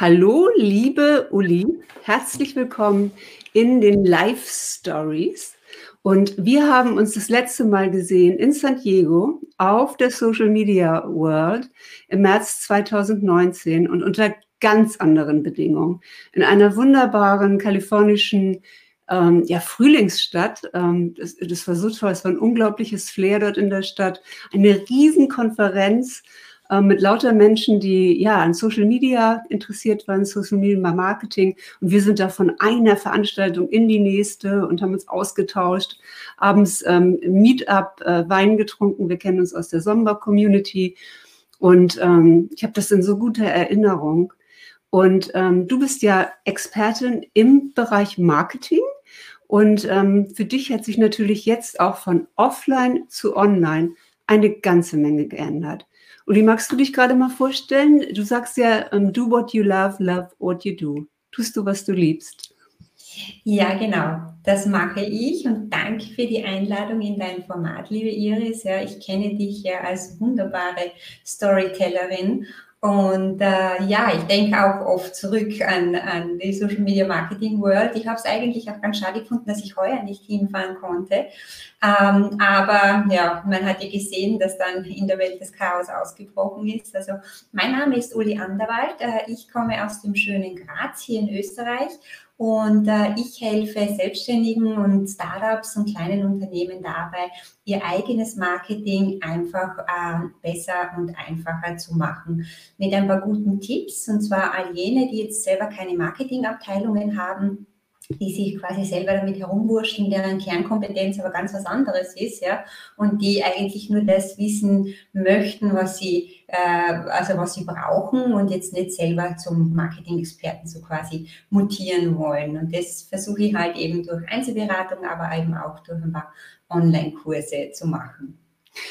Hallo, liebe Uli, herzlich willkommen in den Live Stories. Und wir haben uns das letzte Mal gesehen in San Diego auf der Social Media World im März 2019 und unter ganz anderen Bedingungen. In einer wunderbaren kalifornischen ähm, ja, Frühlingsstadt. Ähm, das, das war so toll, es war ein unglaubliches Flair dort in der Stadt. Eine Riesenkonferenz ähm, mit lauter Menschen, die ja an Social Media interessiert waren, Social Media Marketing. Und wir sind da von einer Veranstaltung in die nächste und haben uns ausgetauscht. Abends ähm, Meetup, äh, Wein getrunken. Wir kennen uns aus der Sommer-Community. Und ähm, ich habe das in so guter Erinnerung. Und ähm, du bist ja Expertin im Bereich Marketing. Und ähm, für dich hat sich natürlich jetzt auch von offline zu online eine ganze Menge geändert. Uli, magst du dich gerade mal vorstellen? Du sagst ja, ähm, do what you love, love what you do. Tust du, was du liebst? Ja, genau. Das mache ich und danke für die Einladung in dein Format, liebe Iris. Ja, ich kenne dich ja als wunderbare Storytellerin und äh, ja, ich denke auch oft zurück an, an die Social Media Marketing World. Ich habe es eigentlich auch ganz schade gefunden, dass ich heuer nicht hinfahren konnte. Ähm, aber ja, man hat ja gesehen, dass dann in der Welt das Chaos ausgebrochen ist. Also mein Name ist Uli Anderwald. Äh, ich komme aus dem schönen Graz hier in Österreich und äh, ich helfe Selbstständigen und Startups und kleinen Unternehmen dabei, ihr eigenes Marketing einfach äh, besser und einfacher zu machen. Mit ein paar guten Tipps, und zwar all jene, die jetzt selber keine Marketingabteilungen haben, die sich quasi selber damit herumwurschteln, deren Kernkompetenz aber ganz was anderes ist, ja, und die eigentlich nur das wissen möchten, was sie, äh, also was sie brauchen und jetzt nicht selber zum Marketing-Experten so quasi mutieren wollen. Und das versuche ich halt eben durch Einzelberatung, aber eben auch durch ein paar Online-Kurse zu machen.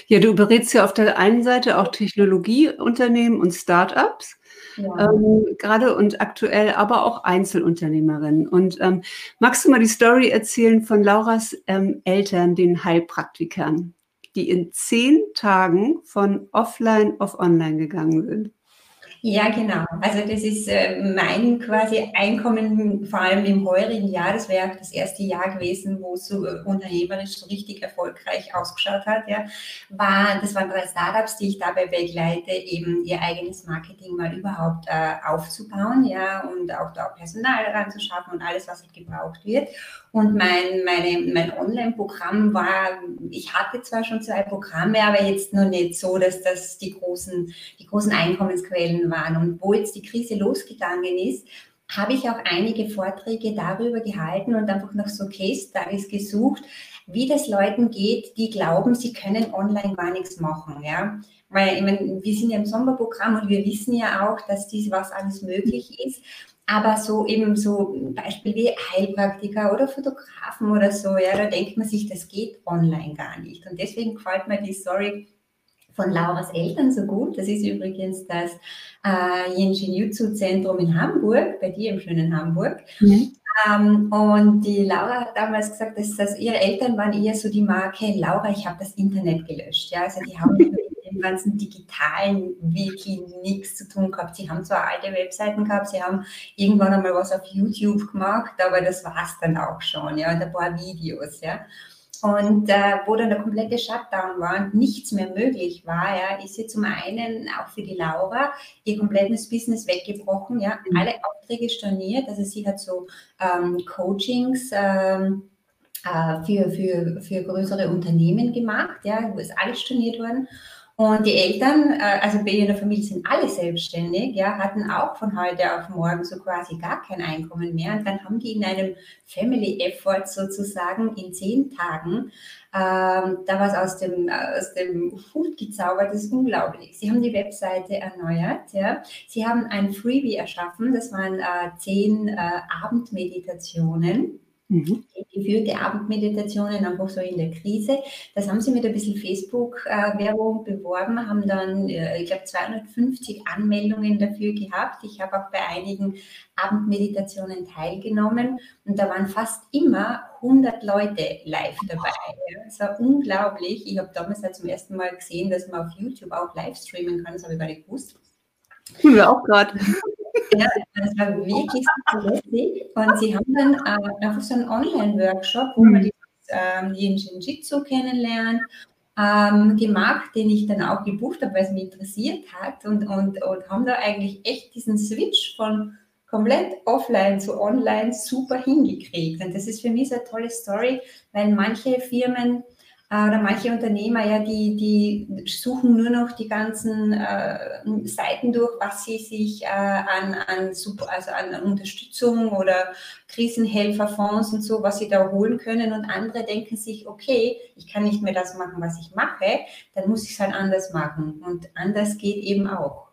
Ja, du berätst ja auf der einen Seite auch Technologieunternehmen und Startups ja. ähm, gerade und aktuell, aber auch Einzelunternehmerinnen. Und ähm, magst du mal die Story erzählen von Lauras ähm, Eltern, den Heilpraktikern, die in zehn Tagen von offline auf online gegangen sind? Ja, genau. Also das ist äh, mein quasi Einkommen, vor allem im heurigen Jahr. Das wäre auch das erste Jahr gewesen, wo es so äh, unternehmerisch so richtig erfolgreich ausgeschaut hat. Ja, war, das waren drei Startups, die ich dabei begleite, eben ihr eigenes Marketing mal überhaupt äh, aufzubauen, ja, und auch da Personal ranzuschaffen und alles, was halt gebraucht wird. Und mein, meine, mein Online-Programm war, ich hatte zwar schon zwei Programme, aber jetzt noch nicht so, dass das die großen, die großen Einkommensquellen waren. Und wo jetzt die Krise losgegangen ist, habe ich auch einige Vorträge darüber gehalten und einfach noch so Case Studies gesucht, wie das Leuten geht, die glauben, sie können online gar nichts machen, ja. Weil, ich meine, wir sind ja im Sommerprogramm und wir wissen ja auch, dass dies was alles möglich ist. Aber so eben so Beispiel wie Heilpraktiker oder Fotografen oder so, ja, da denkt man sich, das geht online gar nicht. Und deswegen gefällt mir die Story von Lauras Eltern so gut. Das ist übrigens das äh, Yinjin Jutsu Zentrum in Hamburg, bei dir im schönen Hamburg. Mhm. Ähm, und die Laura hat damals gesagt, dass, dass ihre Eltern waren eher so die Marke, Laura, ich habe das Internet gelöscht. Ja, also die haben dem ganzen digitalen Wiki nichts zu tun gehabt. Sie haben zwar alte Webseiten gehabt, sie haben irgendwann einmal was auf YouTube gemacht, aber das war es dann auch schon, ja, und ein paar Videos, ja. Und äh, wo dann der komplette Shutdown war und nichts mehr möglich war, ja, ist sie zum einen auch für die Laura ihr komplettes Business weggebrochen, ja, mhm. alle Aufträge storniert, also sie hat so ähm, Coachings ähm, äh, für, für, für größere Unternehmen gemacht, ja, wo ist alles storniert worden. Und die Eltern, äh, also bei ihrer Familie sind alle selbstständig, ja, hatten auch von heute auf morgen so quasi gar kein Einkommen mehr. Und dann haben die in einem Family Effort sozusagen in zehn Tagen ähm, da was aus dem, aus dem Hut gezaubert, das ist unglaublich. Sie haben die Webseite erneuert, ja. Sie haben ein Freebie erschaffen, das waren äh, zehn äh, Abendmeditationen Mhm. Geführte Abendmeditationen einfach so in der Krise. Das haben sie mit ein bisschen Facebook-Werbung beworben, haben dann, äh, ich glaube, 250 Anmeldungen dafür gehabt. Ich habe auch bei einigen Abendmeditationen teilgenommen und da waren fast immer 100 Leute live dabei. Das war unglaublich. Ich habe damals halt zum ersten Mal gesehen, dass man auf YouTube auch live streamen kann. Das habe ich gar nicht gewusst. Tun wir auch gerade. Ja, das war wirklich super lustig. Und sie haben dann äh, einfach so einen Online-Workshop, wo mhm. man die, ähm, Jiu-Jitsu kennenlernt, ähm, gemacht, den ich dann auch gebucht habe, weil es mich interessiert hat und, und, und haben da eigentlich echt diesen Switch von komplett offline zu online super hingekriegt. Und das ist für mich so eine tolle Story, weil manche Firmen oder manche Unternehmer, ja, die, die suchen nur noch die ganzen äh, Seiten durch, was sie sich äh, an, an, also an Unterstützung oder Krisenhelferfonds und so, was sie da holen können. Und andere denken sich, okay, ich kann nicht mehr das machen, was ich mache, dann muss ich es halt anders machen. Und anders geht eben auch.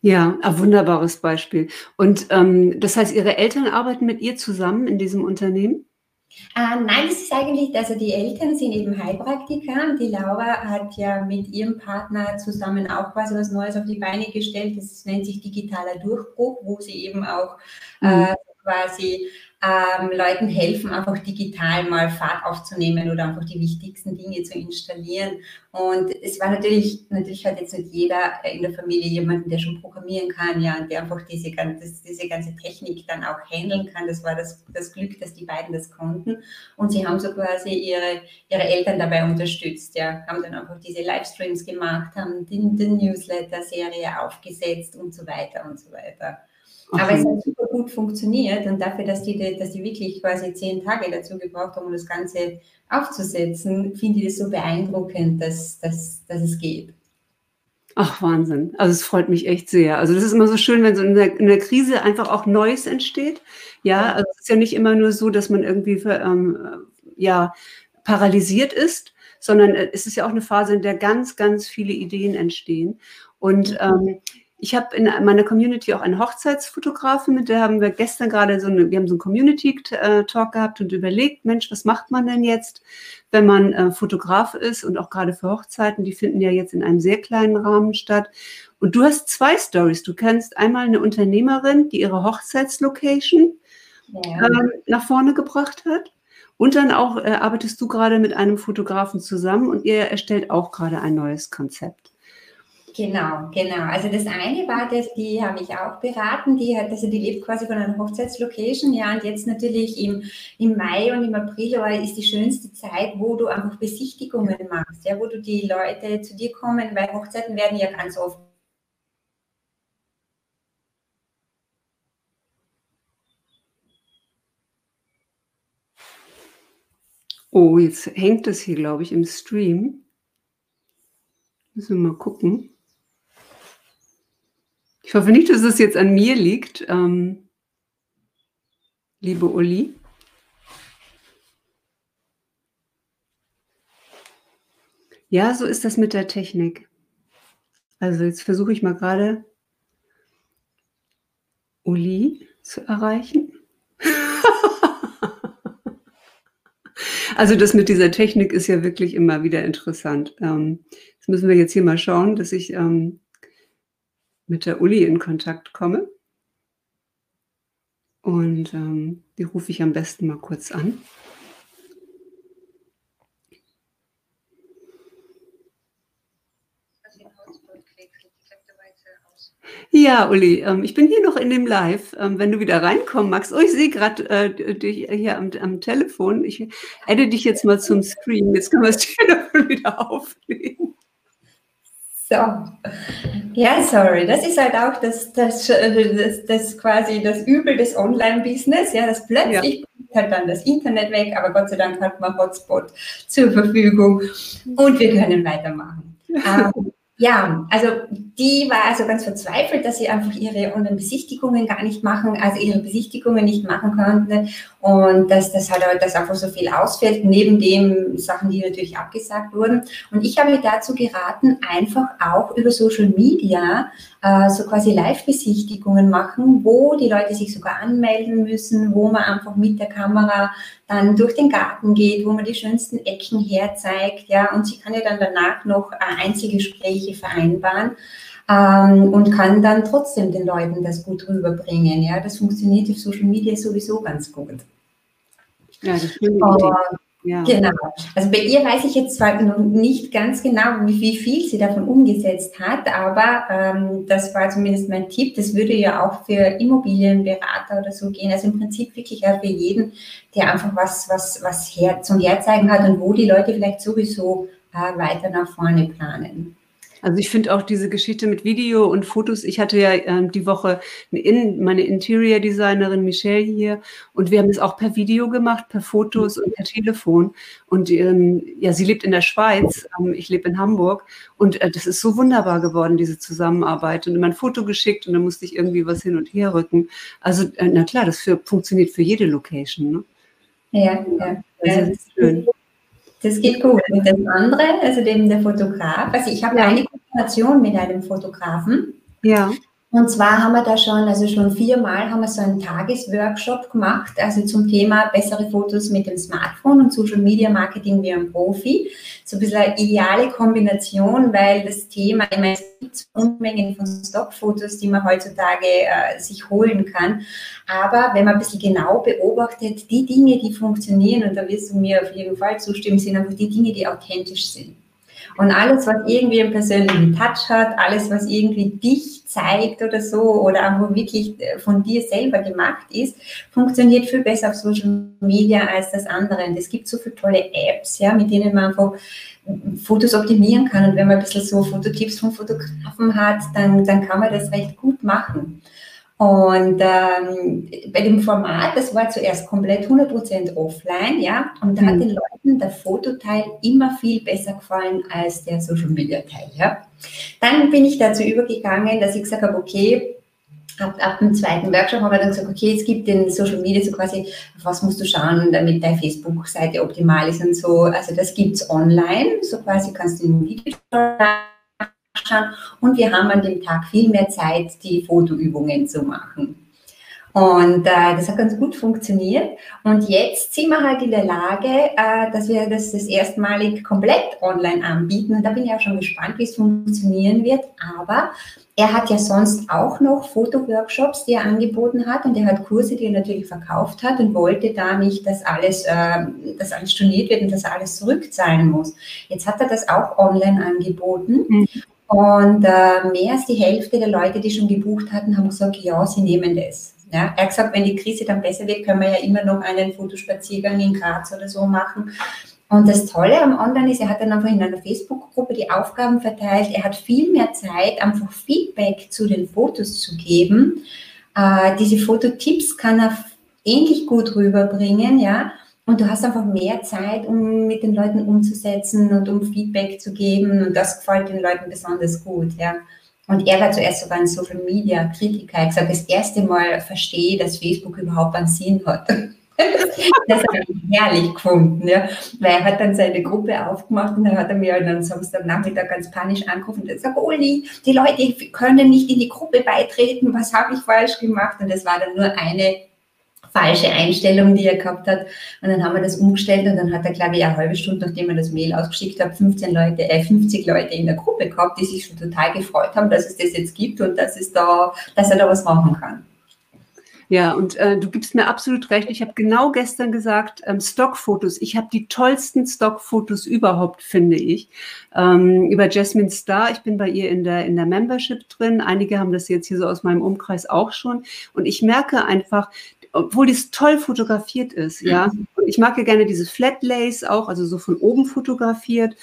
Ja, ein wunderbares Beispiel. Und ähm, das heißt, Ihre Eltern arbeiten mit ihr zusammen in diesem Unternehmen? Äh, nein, das ist eigentlich, also die Eltern sind eben Heilpraktiker. Die Laura hat ja mit ihrem Partner zusammen auch quasi was Neues auf die Beine gestellt. Das nennt sich digitaler Durchbruch, wo sie eben auch mhm. äh, quasi ähm, Leuten helfen, einfach digital mal Fahrt aufzunehmen oder einfach die wichtigsten Dinge zu installieren. Und es war natürlich, natürlich hat jetzt nicht jeder in der Familie jemanden, der schon programmieren kann, ja, und der einfach diese ganze, diese ganze Technik dann auch handeln kann. Das war das, das Glück, dass die beiden das konnten. Und sie haben so quasi ihre, ihre Eltern dabei unterstützt, ja, haben dann einfach diese Livestreams gemacht, haben die, die Newsletter-Serie aufgesetzt und so weiter und so weiter. Aber es hat super gut funktioniert und dafür, dass die, dass die wirklich quasi zehn Tage dazu gebraucht haben, um das Ganze aufzusetzen, finde ich das so beeindruckend, dass, dass, dass es geht. Ach, Wahnsinn. Also es freut mich echt sehr. Also das ist immer so schön, wenn so in der, in der Krise einfach auch Neues entsteht. Ja, also es ist ja nicht immer nur so, dass man irgendwie für, ähm, ja, paralysiert ist, sondern es ist ja auch eine Phase, in der ganz, ganz viele Ideen entstehen. Und ähm, ich habe in meiner Community auch eine Hochzeitsfotografin, mit der haben wir gestern gerade so eine, wir haben so einen Community-Talk gehabt und überlegt, Mensch, was macht man denn jetzt, wenn man äh, Fotograf ist und auch gerade für Hochzeiten, die finden ja jetzt in einem sehr kleinen Rahmen statt. Und du hast zwei Stories. Du kennst einmal eine Unternehmerin, die ihre Hochzeitslocation ja. ähm, nach vorne gebracht hat. Und dann auch äh, arbeitest du gerade mit einem Fotografen zusammen und ihr erstellt auch gerade ein neues Konzept. Genau, genau. Also das eine war, dass die habe ich auch beraten, die hat, also die lebt quasi von einer Hochzeitslocation, ja, und jetzt natürlich im, im Mai und im April ist die schönste Zeit, wo du einfach Besichtigungen machst, ja, wo du die Leute zu dir kommen, weil Hochzeiten werden ja ganz oft Oh, jetzt hängt das hier, glaube ich, im Stream. Müssen wir mal gucken. Ich hoffe nicht, dass es jetzt an mir liegt, ähm, liebe Uli. Ja, so ist das mit der Technik. Also jetzt versuche ich mal gerade Uli zu erreichen. also das mit dieser Technik ist ja wirklich immer wieder interessant. Ähm, jetzt müssen wir jetzt hier mal schauen, dass ich ähm, mit der Uli in Kontakt komme. Und ähm, die rufe ich am besten mal kurz an. Ja, Uli, ähm, ich bin hier noch in dem Live. Ähm, wenn du wieder reinkommen magst, oh, ich sehe gerade äh, dich hier am, am, Telefon. Ich adde dich jetzt mal zum Screen. Jetzt können wir das Telefon wieder auflegen. So. Ja, sorry. Das ist halt auch das, das, das, das quasi das Übel des Online-Business, ja, das plötzlich ja. halt dann das Internet weg, aber Gott sei Dank hat man Hotspot zur Verfügung und wir können weitermachen. ähm, ja, also die war also ganz verzweifelt, dass sie einfach ihre Online-Besichtigungen gar nicht machen, also ihre Besichtigungen nicht machen konnte und dass das halt dass einfach so viel ausfällt, neben den Sachen, die natürlich abgesagt wurden. Und ich habe dazu geraten, einfach auch über Social Media äh, so quasi Live-Besichtigungen machen, wo die Leute sich sogar anmelden müssen, wo man einfach mit der Kamera dann durch den Garten geht, wo man die schönsten Ecken herzeigt, ja, und sie kann ja dann danach noch äh, Einzelgespräche vereinbaren ähm, und kann dann trotzdem den Leuten das gut rüberbringen, ja. Das funktioniert auf Social Media sowieso ganz gut. Ja, das. Ja. Genau. Also bei ihr weiß ich jetzt zwar noch nicht ganz genau, wie, wie viel sie davon umgesetzt hat, aber ähm, das war zumindest mein Tipp. Das würde ja auch für Immobilienberater oder so gehen. Also im Prinzip wirklich auch für jeden, der einfach was, was, was her, zum Herzeigen hat und wo die Leute vielleicht sowieso äh, weiter nach vorne planen. Also ich finde auch diese Geschichte mit Video und Fotos. Ich hatte ja ähm, die Woche in, meine Interior Designerin Michelle hier und wir haben es auch per Video gemacht, per Fotos und per Telefon. Und ähm, ja, sie lebt in der Schweiz, ähm, ich lebe in Hamburg und äh, das ist so wunderbar geworden, diese Zusammenarbeit. Und immer ein Foto geschickt und dann musste ich irgendwie was hin und her rücken. Also äh, na klar, das für, funktioniert für jede Location. Ne? Ja, ja. Also, das ist schön. Das geht gut. Und das andere, also dem der Fotograf, also ich habe ja. eine Kooperation mit einem Fotografen. Ja. Und zwar haben wir da schon, also schon viermal haben wir so einen Tagesworkshop gemacht, also zum Thema bessere Fotos mit dem Smartphone und Social Media Marketing wie ein Profi. So ein bisschen eine ideale Kombination, weil das Thema, ich meine, es gibt Unmengen von Stockfotos, die man heutzutage äh, sich holen kann. Aber wenn man ein bisschen genau beobachtet, die Dinge, die funktionieren, und da wirst du mir auf jeden Fall zustimmen, sind einfach die Dinge, die authentisch sind. Und alles, was irgendwie einen persönlichen Touch hat, alles, was irgendwie dich zeigt oder so, oder einfach wirklich äh, von dir selber gemacht ist, funktioniert viel besser auf Social Media als das andere. Und es gibt so viele tolle Apps, ja, mit denen man einfach Fotos optimieren kann. Und wenn man ein bisschen so Fototipps von Fotografen hat, dann, dann kann man das recht gut machen. Und ähm, bei dem Format, das war zuerst komplett 100% offline, ja, und da mhm. hat den Leuten der Fototeil immer viel besser gefallen als der Social Media Teil, ja. Dann bin ich dazu übergegangen, dass ich gesagt habe, okay, ab, ab dem zweiten Workshop haben wir dann gesagt, okay, es gibt den Social Media so quasi, auf was musst du schauen, damit deine Facebook-Seite optimal ist und so. Also das gibt's online, so quasi kannst du ein Video anschauen. Und wir haben an dem Tag viel mehr Zeit, die Fotoübungen zu machen. Und äh, das hat ganz gut funktioniert. Und jetzt sind wir halt in der Lage, äh, dass wir das, das erstmalig komplett online anbieten. Und da bin ich auch schon gespannt, wie es funktionieren wird. Aber er hat ja sonst auch noch Fotoworkshops, die er angeboten hat. Und er hat Kurse, die er natürlich verkauft hat und wollte da nicht, dass alles, äh, dass alles storniert wird und dass er alles zurückzahlen muss. Jetzt hat er das auch online angeboten. Mhm. Und äh, mehr als die Hälfte der Leute, die schon gebucht hatten, haben gesagt, ja, sie nehmen das. Ja, er hat gesagt, wenn die Krise dann besser wird, können wir ja immer noch einen Fotospaziergang in Graz oder so machen. Und das Tolle am Online ist, er hat dann einfach in einer Facebook-Gruppe die Aufgaben verteilt. Er hat viel mehr Zeit, einfach Feedback zu den Fotos zu geben. Äh, diese Fototipps kann er ähnlich gut rüberbringen, ja. Und du hast einfach mehr Zeit, um mit den Leuten umzusetzen und um Feedback zu geben. Und das gefällt den Leuten besonders gut, ja. Und er war zuerst sogar ein Social Media Kritiker. Er hat gesagt, das erste Mal verstehe, dass Facebook überhaupt einen Sinn hat. das habe ich herrlich gefunden, ja. Weil er hat dann seine Gruppe aufgemacht und dann hat er mir halt am Samstagnachmittag ganz panisch angerufen und gesagt, Uli, die Leute können nicht in die Gruppe beitreten, was habe ich falsch gemacht? Und das war dann nur eine falsche Einstellung, die er gehabt hat. Und dann haben wir das umgestellt und dann hat er, glaube ich, eine halbe Stunde, nachdem er das Mail ausgeschickt hat, 15 Leute, äh, 50 Leute in der Gruppe gehabt, die sich schon total gefreut haben, dass es das jetzt gibt und dass, es da, dass er da was machen kann. Ja, und äh, du gibst mir absolut recht. Ich habe genau gestern gesagt, ähm, Stockfotos. Ich habe die tollsten Stockfotos überhaupt, finde ich. Ähm, über Jasmine Star. Ich bin bei ihr in der, in der Membership drin. Einige haben das jetzt hier so aus meinem Umkreis auch schon. Und ich merke einfach, obwohl dies toll fotografiert ist, ja. Und ich mag ja gerne diese Flat Lace auch, also so von oben fotografiert.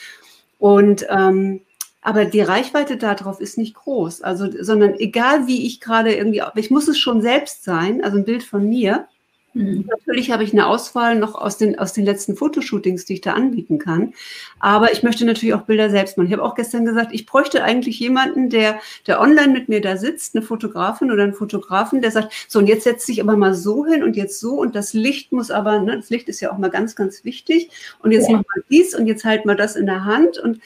Und ähm, aber die Reichweite darauf ist nicht groß. Also, sondern egal wie ich gerade irgendwie, ich muss es schon selbst sein, also ein Bild von mir. Mhm. Natürlich habe ich eine Auswahl noch aus den, aus den letzten Fotoshootings, die ich da anbieten kann. Aber ich möchte natürlich auch Bilder selbst machen. Ich habe auch gestern gesagt, ich bräuchte eigentlich jemanden, der, der online mit mir da sitzt, eine Fotografin oder einen Fotografen, der sagt, so und jetzt setzt sich aber mal so hin und jetzt so und das Licht muss aber, ne, das Licht ist ja auch mal ganz, ganz wichtig. Und jetzt ja. mach mal dies und jetzt halt mal das in der Hand und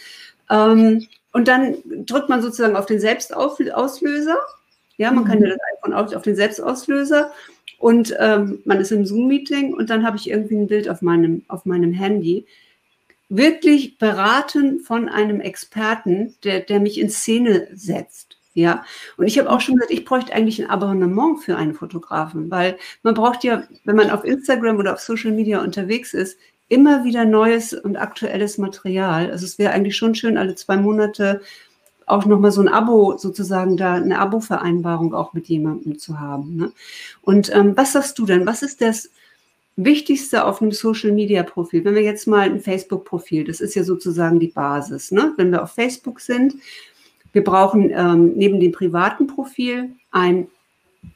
ähm, und dann drückt man sozusagen auf den Selbstauslöser. Ja, man mhm. kann ja das iPhone auf, auf den Selbstauslöser und ähm, man ist im Zoom-Meeting und dann habe ich irgendwie ein Bild auf meinem, auf meinem Handy. Wirklich beraten von einem Experten, der, der mich in Szene setzt. Ja, und ich habe auch schon gesagt, ich bräuchte eigentlich ein Abonnement für einen Fotografen, weil man braucht ja, wenn man auf Instagram oder auf Social Media unterwegs ist, immer wieder neues und aktuelles Material. Also es wäre eigentlich schon schön, alle zwei Monate auch nochmal so ein Abo sozusagen da, eine Abo-Vereinbarung auch mit jemandem zu haben. Ne? Und ähm, was sagst du denn? Was ist das Wichtigste auf einem Social-Media-Profil? Wenn wir jetzt mal ein Facebook-Profil, das ist ja sozusagen die Basis. Ne? Wenn wir auf Facebook sind, wir brauchen ähm, neben dem privaten Profil ein,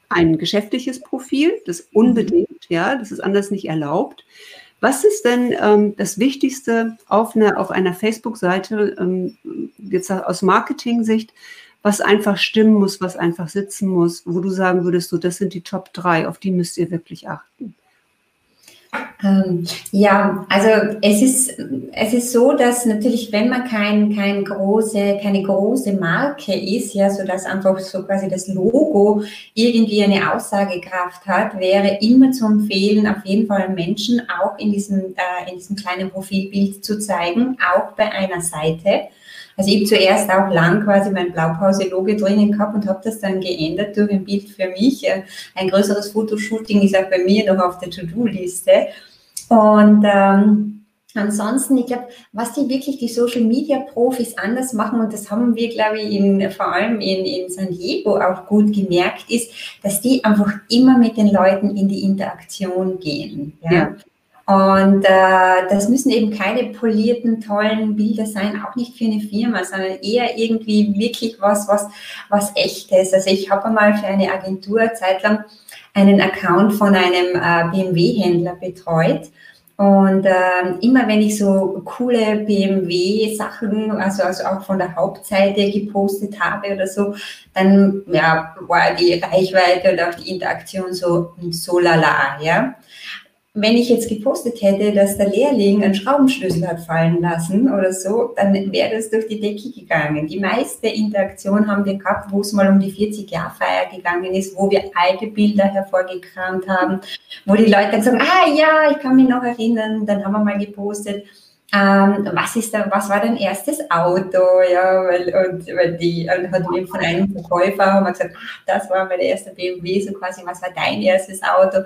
ein geschäftliches Profil, das unbedingt, ja, das ist anders nicht erlaubt. Was ist denn ähm, das Wichtigste auf einer, auf einer Facebook-Seite, ähm, jetzt aus Marketing-Sicht, was einfach stimmen muss, was einfach sitzen muss, wo du sagen würdest, so, das sind die Top 3, auf die müsst ihr wirklich achten? Ähm, ja, also es ist, es ist so, dass natürlich, wenn man kein, kein große, keine große Marke ist, ja, so dass einfach so quasi das Logo irgendwie eine Aussagekraft hat, wäre immer zu empfehlen, auf jeden Fall Menschen auch in diesem, äh, in diesem kleinen Profilbild zu zeigen, auch bei einer Seite. Also ich habe zuerst auch lang quasi mein Blaupause-Logo drinnen gehabt und habe das dann geändert durch ein Bild für mich. Ein größeres Fotoshooting ist auch bei mir noch auf der To-Do-Liste. Und ähm, Ansonsten, ich glaube, was die wirklich die Social Media Profis anders machen, und das haben wir, glaube ich, in, vor allem in, in San Diego auch gut gemerkt, ist, dass die einfach immer mit den Leuten in die Interaktion gehen. Ja. ja. Und äh, das müssen eben keine polierten, tollen Bilder sein, auch nicht für eine Firma, sondern eher irgendwie wirklich was, was, was echtes. Also ich habe einmal für eine Agentur zeitlang einen Account von einem äh, BMW-Händler betreut. Und äh, immer wenn ich so coole BMW-Sachen, also, also auch von der Hauptseite gepostet habe oder so, dann ja, war die Reichweite und auch die Interaktion so, so lala, ja wenn ich jetzt gepostet hätte, dass der Lehrling einen Schraubenschlüssel hat fallen lassen oder so, dann wäre das durch die Decke gegangen. Die meiste Interaktion haben wir gehabt, wo es mal um die 40-Jahr-Feier gegangen ist, wo wir alte Bilder hervorgekramt haben, wo die Leute dann sagen, ah ja, ich kann mich noch erinnern, dann haben wir mal gepostet, ähm, was ist da, was war dein erstes Auto? Ja, weil, und, weil die, und hat mir von einem Verkäufer haben gesagt, ach, das war mein erster BMW, so quasi, was war dein erstes Auto?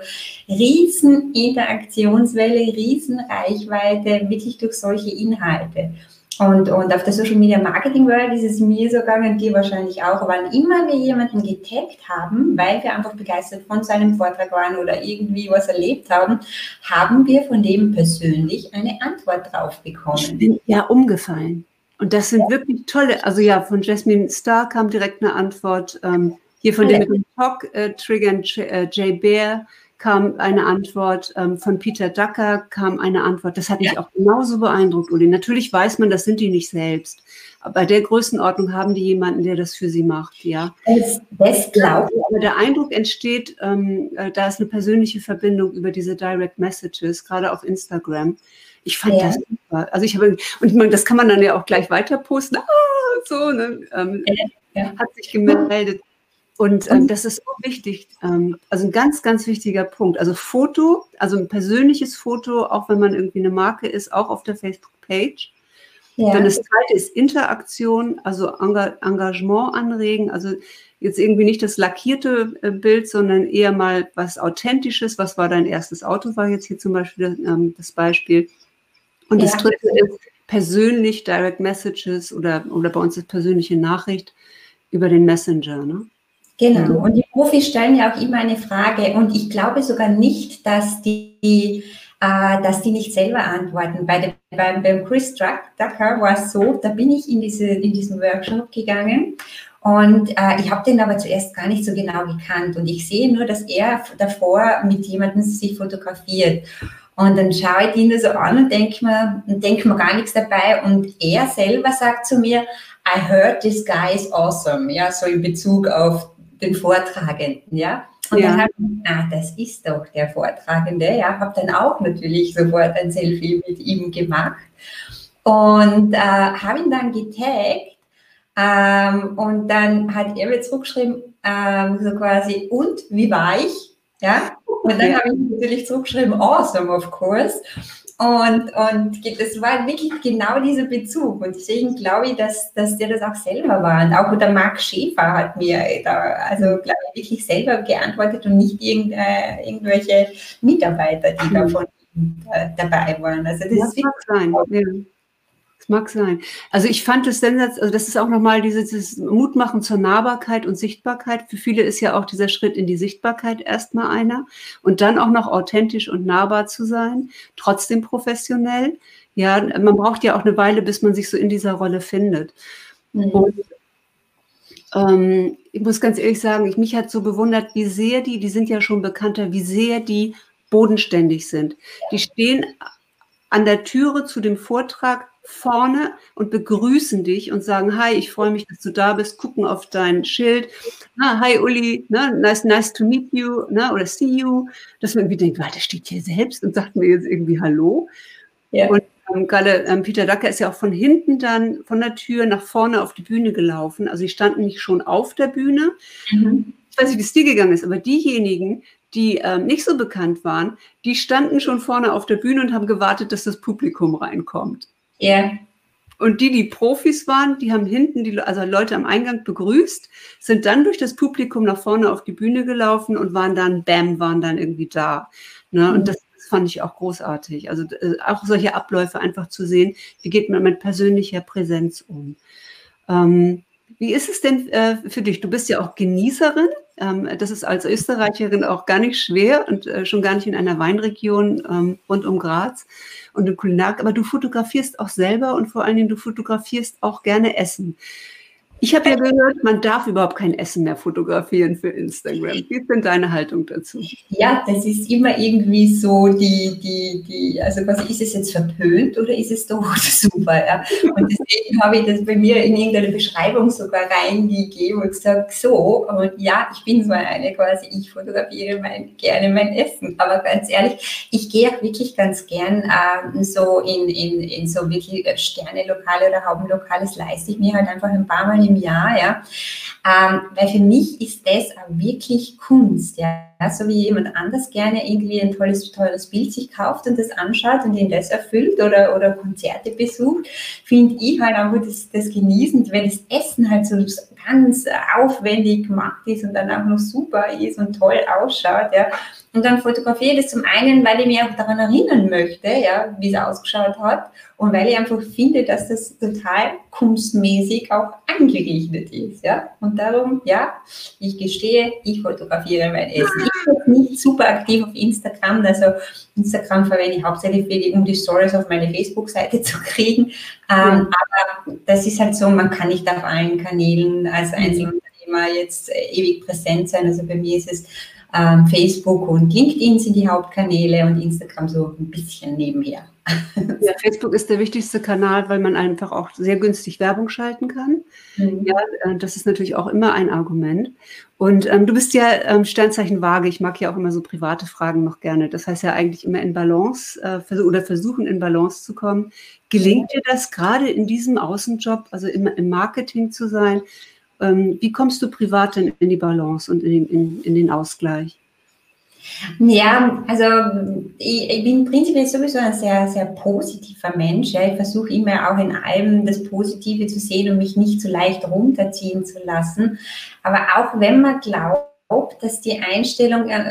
Riesen Interaktionswelle, riesen Reichweite, wirklich durch solche Inhalte. Und, und auf der Social Media Marketing World ist es mir so gegangen, dir wahrscheinlich auch, wann immer wir jemanden getaggt haben, weil wir einfach begeistert von seinem Vortrag waren oder irgendwie was erlebt haben, haben wir von dem persönlich eine Antwort drauf bekommen. Ich bin ja umgefallen. Und das sind ja. wirklich tolle, also ja, von Jasmine Starr kam direkt eine Antwort, ähm, hier von dem Talk äh, Triggern äh, Jay Bear, kam eine Antwort, ähm, von Peter Ducker kam eine Antwort. Das hat mich ja. auch genauso beeindruckt, Uli. Natürlich weiß man, das sind die nicht selbst. Aber bei der Größenordnung haben die jemanden, der das für sie macht, ja. Das, das glaube ich. Aber der Eindruck entsteht, ähm, äh, da ist eine persönliche Verbindung über diese Direct Messages, gerade auf Instagram. Ich fand ja. das super. Also ich habe, und man, das kann man dann ja auch gleich weiter posten. Ah, so, ne? Ähm, ja. Hat sich gemeldet. Und ähm, das ist so wichtig. Ähm, also ein ganz, ganz wichtiger Punkt. Also Foto, also ein persönliches Foto, auch wenn man irgendwie eine Marke ist, auch auf der Facebook-Page. Ja. Dann das zweite ist Interaktion, also Engagement anregen. Also jetzt irgendwie nicht das lackierte äh, Bild, sondern eher mal was Authentisches. Was war dein erstes Auto? War jetzt hier zum Beispiel ähm, das Beispiel. Und ja. das dritte ist persönlich Direct Messages oder, oder bei uns ist persönliche Nachricht über den Messenger. Ne? Genau. Und die Profis stellen ja auch immer eine Frage. Und ich glaube sogar nicht, dass die, äh, dass die nicht selber antworten. Bei dem, beim, beim Chris Ducker war es so, da bin ich in, diese, in diesen Workshop gegangen. Und äh, ich habe den aber zuerst gar nicht so genau gekannt. Und ich sehe nur, dass er davor mit jemandem sich fotografiert. Und dann schaue ich ihn so an und denke mir, denk mir gar nichts dabei. Und er selber sagt zu mir, I heard this guy is awesome. Ja, so in Bezug auf den Vortragenden, ja. Und ja. dann habe ich, ah, das ist doch der Vortragende, ja, habe dann auch natürlich sofort ein Selfie mit ihm gemacht und äh, habe ihn dann getaggt ähm, und dann hat er mir zurückgeschrieben, ähm, so quasi, und wie war ich? Ja, und dann habe ich natürlich zurückgeschrieben, awesome, of course. Und, und das war wirklich genau dieser Bezug. Und deswegen glaube ich, dass, dass der das auch selber war. Und auch der Marc Schäfer hat mir da, also glaube ich, wirklich selber geantwortet und nicht irgend, äh, irgendwelche Mitarbeiter, die mhm. da von ihm äh, dabei waren. Also das, das mag sein. Ja. Mag sein. Also ich fand es sensationell, also das ist auch nochmal dieses, dieses Mutmachen zur Nahbarkeit und Sichtbarkeit. Für viele ist ja auch dieser Schritt in die Sichtbarkeit erstmal einer und dann auch noch authentisch und nahbar zu sein, trotzdem professionell. Ja, man braucht ja auch eine Weile, bis man sich so in dieser Rolle findet. Mhm. Und ähm, ich muss ganz ehrlich sagen, ich, mich hat so bewundert, wie sehr die, die sind ja schon bekannter, wie sehr die bodenständig sind. Die stehen an der Türe zu dem Vortrag vorne und begrüßen dich und sagen, hi, ich freue mich, dass du da bist, gucken auf dein Schild. Ah, hi Uli, ne, nice, nice to meet you, ne, oder see you. Dass man irgendwie denkt, der steht hier selbst und sagt mir jetzt irgendwie Hallo. Ja. Und ähm, gerade ähm, Peter Dacker ist ja auch von hinten dann von der Tür nach vorne auf die Bühne gelaufen. Also die standen nicht schon auf der Bühne. Mhm. Ich weiß nicht, wie es dir gegangen ist, aber diejenigen, die ähm, nicht so bekannt waren, die standen schon vorne auf der Bühne und haben gewartet, dass das Publikum reinkommt. Ja. Und die, die Profis waren, die haben hinten die also Leute am Eingang begrüßt, sind dann durch das Publikum nach vorne auf die Bühne gelaufen und waren dann, bam, waren dann irgendwie da. Ne? Und mhm. das fand ich auch großartig. Also äh, auch solche Abläufe einfach zu sehen, wie geht man mit persönlicher Präsenz um. Ähm, wie ist es denn äh, für dich? Du bist ja auch Genießerin. Ähm, das ist als Österreicherin auch gar nicht schwer und äh, schon gar nicht in einer Weinregion ähm, rund um Graz und im Kulinarik. Aber du fotografierst auch selber und vor allen Dingen du fotografierst auch gerne Essen. Ich habe ja gehört, man darf überhaupt kein Essen mehr fotografieren für Instagram. Wie ist denn deine Haltung dazu? Ja, das ist immer irgendwie so die, die, die, also was ist es jetzt verpönt oder ist es doch super? Ja? Und deswegen habe ich das bei mir in irgendeine Beschreibung sogar reingegeben und gesagt, so, und ja, ich bin so eine quasi, ich fotografiere mein, gerne mein Essen. Aber ganz ehrlich, ich gehe auch wirklich ganz gern ähm, so in, in, in so wirklich Sterne-Lokale oder Haubenlokale, das leiste ich mir halt einfach ein paar Mal im Jahr, ja. Ähm, weil für mich ist das wirklich Kunst, ja. So wie jemand anders gerne irgendwie ein tolles, teures Bild sich kauft und das anschaut und ihn das erfüllt oder, oder Konzerte besucht, finde ich halt einfach das, das genießend, wenn das Essen halt so ganz aufwendig gemacht ist und dann auch noch super ist und toll ausschaut, ja. Und dann fotografiere ich das zum einen, weil ich mich auch daran erinnern möchte, ja, wie es ausgeschaut hat und weil ich einfach finde, dass das total kunstmäßig auch angerichtet ist, ja. Und darum, ja, ich gestehe, ich fotografiere mein Essen. Ich bin nicht super aktiv auf Instagram, also Instagram verwende ich hauptsächlich für die, um die Stories auf meine Facebook-Seite zu kriegen. Ähm, aber das ist halt so, man kann nicht auf allen Kanälen als Einzelunternehmer jetzt äh, ewig präsent sein. Also bei mir ist es ähm, Facebook und LinkedIn sind die Hauptkanäle und Instagram so ein bisschen nebenher. Ja, Facebook ist der wichtigste Kanal, weil man einfach auch sehr günstig Werbung schalten kann. Mhm. Ja, äh, das ist natürlich auch immer ein Argument. Und ähm, du bist ja ähm, Sternzeichen Waage. Ich mag ja auch immer so private Fragen noch gerne. Das heißt ja eigentlich immer in Balance äh, oder versuchen in Balance zu kommen. Gelingt dir das gerade in diesem Außenjob, also im, im Marketing zu sein? Ähm, wie kommst du privat denn in die Balance und in in, in den Ausgleich? Ja, also ich, ich, bin prinzipiell sowieso ein sehr, sehr positiver Mensch. Ja. Ich versuche immer auch in allem das Positive zu sehen und mich nicht so leicht runterziehen zu lassen. Aber auch wenn man glaubt, dass die Einstellung äh,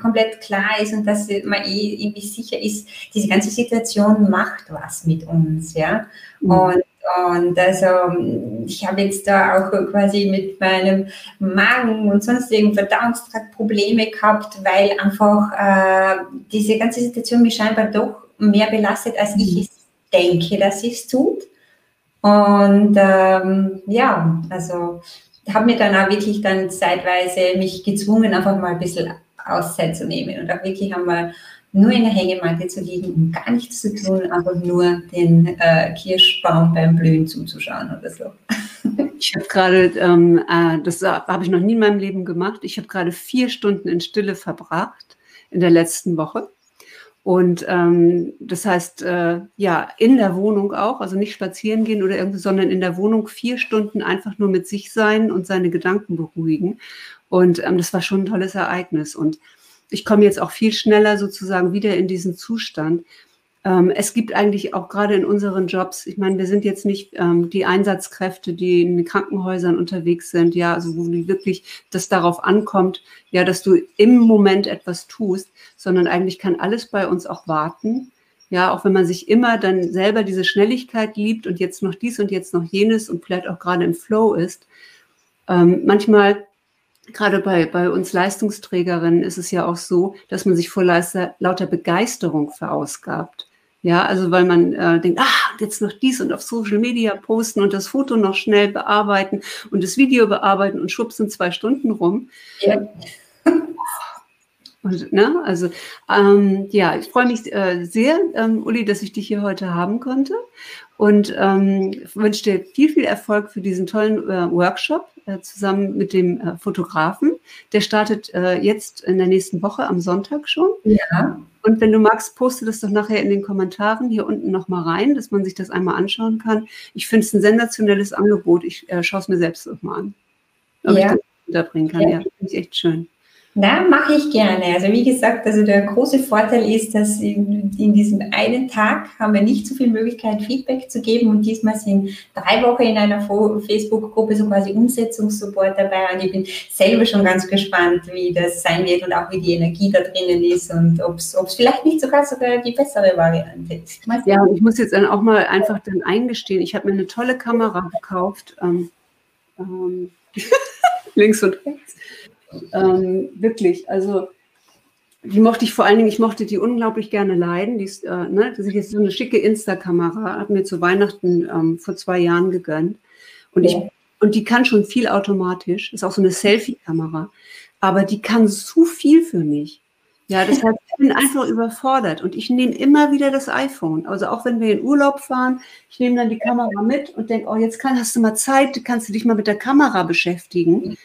komplett klar ist und dass man eh irgendwie sicher ist, diese ganze Situation macht was mit uns, ja. Mhm. Und und also ich habe jetzt da auch quasi mit meinem Magen und sonstigen Verdauungstrakt Probleme gehabt, weil einfach äh, diese ganze Situation mich scheinbar doch mehr belastet, als ich mhm. es denke, dass es tut. Und ähm, ja, also habe mir dann auch wirklich dann zeitweise mich gezwungen, einfach mal ein bisschen Auszeit zu nehmen und auch wirklich einmal nur in der Hängematte zu liegen und gar nichts zu tun, einfach nur den äh, Kirschbaum beim Blühen zuzuschauen oder so. Ich habe gerade, ähm, äh, das habe ich noch nie in meinem Leben gemacht, ich habe gerade vier Stunden in Stille verbracht in der letzten Woche. Und ähm, das heißt, äh, ja, in der Wohnung auch, also nicht spazieren gehen oder irgendwie, sondern in der Wohnung vier Stunden einfach nur mit sich sein und seine Gedanken beruhigen. Und ähm, das war schon ein tolles Ereignis. Und ich komme jetzt auch viel schneller sozusagen wieder in diesen Zustand. ähm, es gibt eigentlich auch gerade in unseren Jobs, ich meine, wir sind jetzt nicht ähm, die Einsatzkräfte, die in den Krankenhäusern unterwegs sind, ja, also wo wirklich das darauf ankommt, ja, dass du im Moment etwas tust, sondern eigentlich kann alles bei uns auch warten. Ja, auch wenn man sich immer dann selber diese Schnelligkeit liebt und jetzt noch dies und jetzt noch jenes und vielleicht auch gerade im Flow ist. Ähm, manchmal gerade bei, bei uns Leistungsträgerinnen ist es ja auch so, dass man sich vor lauter, lauter Begeisterung verausgabt. Ja, also weil man äh, denkt, ah, jetzt noch dies und auf Social Media posten und das Foto noch schnell bearbeiten und das Video bearbeiten und schwupps sind zwei Stunden rum. Ja. Und, ne, also ähm, ja, ich freue mich äh, sehr, ähm, Uli, dass ich dich hier heute haben konnte und ähm, wünsche dir viel, viel Erfolg für diesen tollen äh, Workshop äh, zusammen mit dem äh, Fotografen. Der startet äh, jetzt in der nächsten Woche am Sonntag schon. Ja. Und wenn du magst, poste das doch nachher in den Kommentaren hier unten nochmal rein, dass man sich das einmal anschauen kann. Ich finde es ein sensationelles Angebot. Ich äh, schaue es mir selbst nochmal an. Ob ja. ich das unterbringen kann. Ja, ja finde ich echt schön. Na, mache ich gerne. Also wie gesagt, also der große Vorteil ist, dass in, in, diesem einen Tag haben wir nicht so viel Möglichkeit, Feedback zu geben und diesmal sind drei Wochen in einer Facebook-Gruppe so quasi Umsetzungssupport dabei und ich bin selber schon ganz gespannt, wie das sein wird und auch wie die Energie da drinnen ist und ob es vielleicht nicht sogar sogar die bessere Variante ist. Ja, und ich muss jetzt dann auch mal einfach dann eingestehen, ich habe mir eine tolle Kamera gekauft, ähm, ähm, links und rechts ähm, wirklich, also die mochte ich vor allen Dingen, ich mochte die unglaublich gerne leiden. Die ist, äh, ne, das ist jetzt so eine schicke Insta-Kamera, hat mir zu Weihnachten ähm, vor zwei Jahren gegönnt. Und, ja. ich, und die kann schon viel automatisch, ist auch so eine Selfie-Kamera, aber die kann so viel für mich. Ja, deshalb ich bin einfach überfordert und ich nehme immer wieder das iPhone. Also auch wenn wir in Urlaub fahren, ich nehme dann die Kamera mit und denke, oh, jetzt kann, hast du mal Zeit, kannst du dich mal mit der Kamera beschäftigen.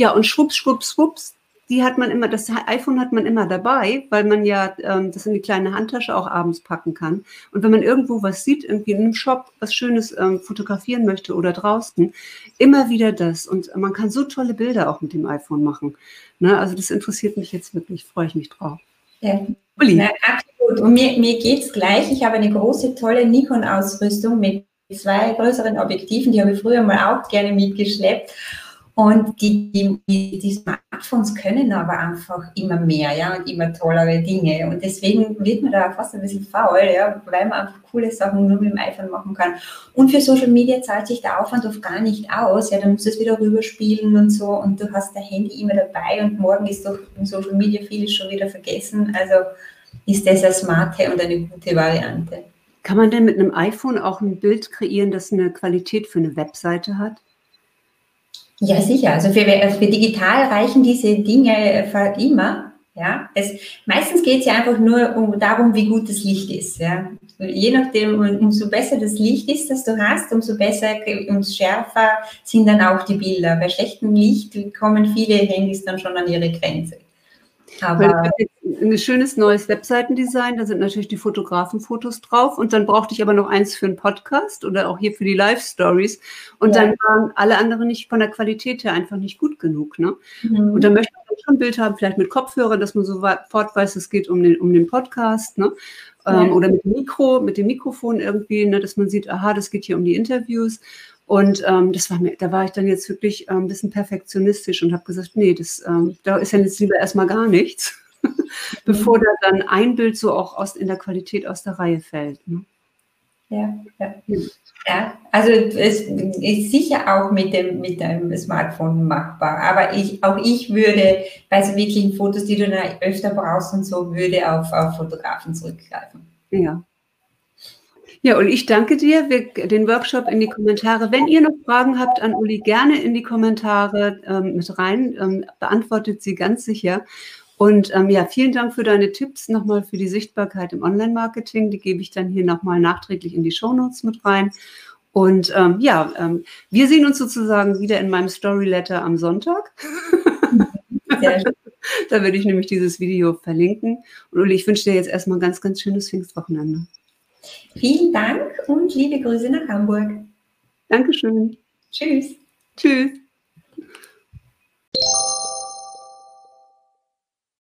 Ja, und schwupps, schwupps, schwupps, die hat man immer, das iPhone hat man immer dabei, weil man ja ähm, das in die kleine Handtasche auch abends packen kann. Und wenn man irgendwo was sieht, irgendwie in einem Shop was Schönes ähm, fotografieren möchte oder draußen, immer wieder das. Und man kann so tolle Bilder auch mit dem iPhone machen. Ne? Also das interessiert mich jetzt wirklich, freue ich mich drauf. Ja. Na, absolut. Und mir, mir geht es gleich. Ich habe eine große, tolle Nikon-Ausrüstung mit zwei größeren Objektiven, die habe ich früher mal auch gerne mitgeschleppt. Und die, die, die, Smartphones können aber einfach immer mehr, ja, und immer tollere Dinge. Und deswegen wird man da fast ein bisschen faul, ja, weil man einfach coole Sachen nur mit dem iPhone machen kann. Und für Social Media zahlt sich der Aufwand oft gar nicht aus. Ja, dann musst du es wieder rüberspielen und so. Und du hast dein Handy immer dabei und morgen ist doch im Social Media vieles schon wieder vergessen. Also ist das eine smarte und eine gute Variante. Kann man denn mit einem iPhone auch ein Bild kreieren, das eine Qualität für eine Webseite hat? Ja, sicher. Also für, für digital reichen diese Dinge immer. Ja, es, meistens geht es ja einfach nur um, darum, wie gut das Licht ist. Ja. Je nachdem, umso besser das Licht ist, das du hast, umso besser, umso schärfer sind dann auch die Bilder. Bei schlechtem Licht kommen viele Handys dann schon an ihre Grenze. Aber ein schönes neues Webseitendesign, da sind natürlich die Fotografenfotos drauf und dann brauchte ich aber noch eins für einen Podcast oder auch hier für die Live-Stories und ja. dann waren alle anderen nicht von der Qualität her einfach nicht gut genug. Ne? Mhm. Und dann möchte man schon ein Bild haben, vielleicht mit Kopfhörer, dass man sofort weiß, es geht um den, um den Podcast. Ne? Ja. Ähm, oder mit dem Mikro, mit dem Mikrofon irgendwie, ne, dass man sieht, aha, das geht hier um die Interviews. Und ähm, das war mir, da war ich dann jetzt wirklich äh, ein bisschen perfektionistisch und habe gesagt, nee, das, ähm, da ist ja jetzt lieber erstmal gar nichts, bevor da dann ein Bild so auch aus, in der Qualität aus der Reihe fällt. Ne? Ja, ja. ja, also es ist sicher auch mit dem, mit dem Smartphone machbar. Aber ich, auch ich würde bei so wirklichen Fotos, die du öfter brauchst und so, würde auf, auf Fotografen zurückgreifen. Ja, ja, und ich danke dir. Wir, den Workshop in die Kommentare. Wenn ihr noch Fragen habt an Uli, gerne in die Kommentare ähm, mit rein. Ähm, beantwortet sie ganz sicher. Und ähm, ja, vielen Dank für deine Tipps nochmal für die Sichtbarkeit im Online-Marketing. Die gebe ich dann hier nochmal nachträglich in die Shownotes mit rein. Und ähm, ja, ähm, wir sehen uns sozusagen wieder in meinem Story Letter am Sonntag. da werde ich nämlich dieses Video verlinken. Und Uli, ich wünsche dir jetzt erstmal ein ganz, ganz schönes Pfingstwochenende. Vielen Dank und liebe Grüße nach Hamburg. Dankeschön. Tschüss. Tschüss.